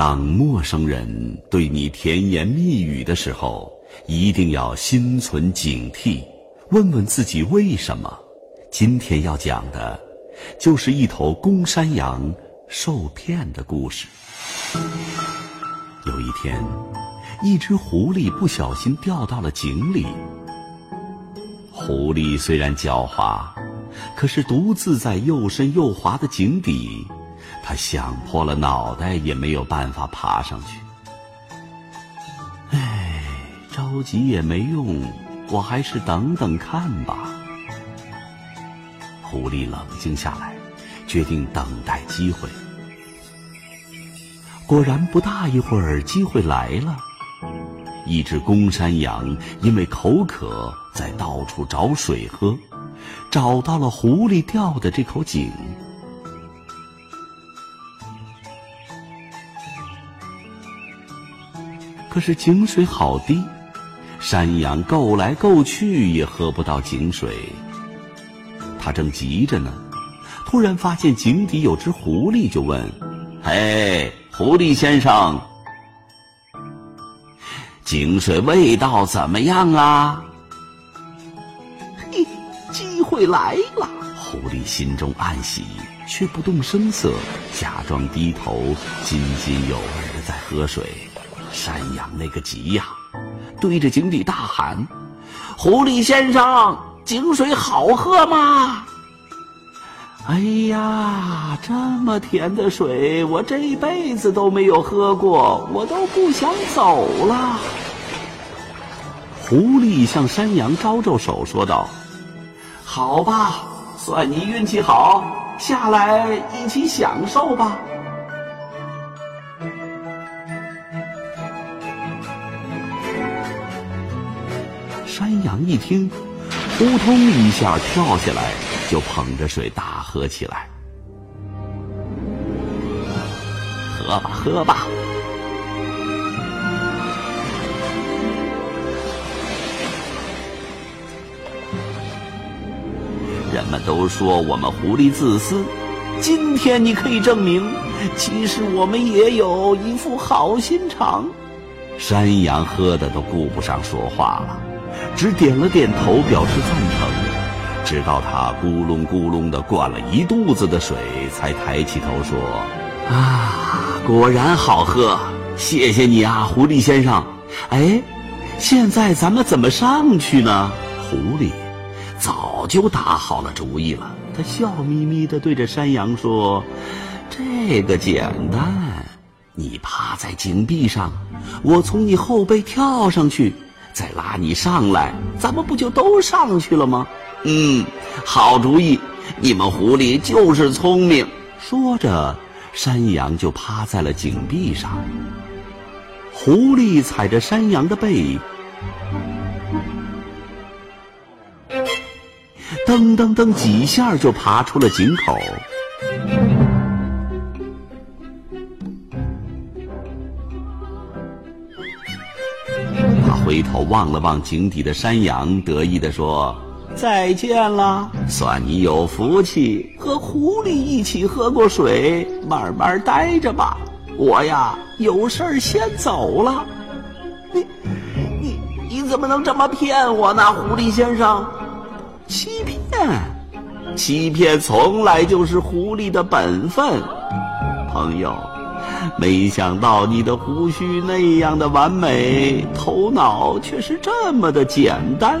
当陌生人对你甜言蜜语的时候，一定要心存警惕，问问自己为什么。今天要讲的，就是一头公山羊受骗的故事。有一天，一只狐狸不小心掉到了井里。狐狸虽然狡猾，可是独自在又深又滑的井底。他想破了脑袋也没有办法爬上去。唉，着急也没用，我还是等等看吧。狐狸冷静下来，决定等待机会。果然，不大一会儿，机会来了。一只公山羊因为口渴，在到处找水喝，找到了狐狸掉的这口井。可是井水好低，山羊够来够去也喝不到井水。他正急着呢，突然发现井底有只狐狸，就问：“嘿，狐狸先生，井水味道怎么样啊？”嘿，机会来了！狐狸心中暗喜，却不动声色，假装低头，津津有味的在喝水。山羊那个急呀，对着井底大喊：“狐狸先生，井水好喝吗？”哎呀，这么甜的水，我这一辈子都没有喝过，我都不想走了。狐狸向山羊招招手，说道：“好吧，算你运气好，下来一起享受吧。”山羊一听，扑通一下跳下来，就捧着水大喝起来。喝吧，喝吧！人们都说我们狐狸自私，今天你可以证明，其实我们也有一副好心肠。山羊喝的都顾不上说话了。只点了点头，表示赞成。直到他咕隆咕隆的灌了一肚子的水，才抬起头说：“啊，果然好喝！谢谢你啊，狐狸先生。哎，现在咱们怎么上去呢？”狐狸早就打好了主意了，他笑眯眯的对着山羊说：“这个简单，你趴在井壁上，我从你后背跳上去。”再拉你上来，咱们不就都上去了吗？嗯，好主意！你们狐狸就是聪明。说着，山羊就趴在了井壁上。狐狸踩着山羊的背，噔噔噔几下就爬出了井口。回头望了望井底的山羊，得意地说：“再见了，算你有福气，和狐狸一起喝过水，慢慢待着吧。我呀，有事先走了。”你、你、你怎么能这么骗我呢，狐狸先生？欺骗，欺骗从来就是狐狸的本分，朋友。没想到你的胡须那样的完美，头脑却是这么的简单。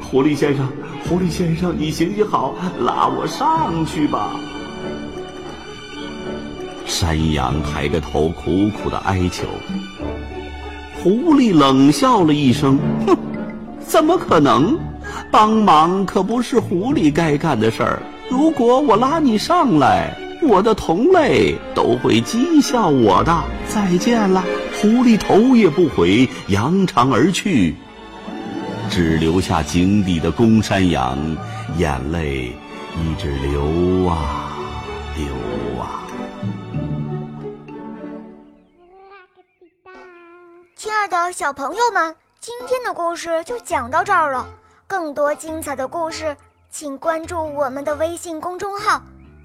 狐狸先生，狐狸先生，你行行好，拉我上去吧。山羊抬着头，苦苦的哀求。狐狸冷笑了一声，哼，怎么可能？帮忙可不是狐狸该干的事儿。如果我拉你上来。我的同类都会讥笑我的。再见了。狐狸头也不回，扬长而去，只留下井底的公山羊，眼泪一直流啊流啊。亲爱的小朋友们，今天的故事就讲到这儿了。更多精彩的故事，请关注我们的微信公众号，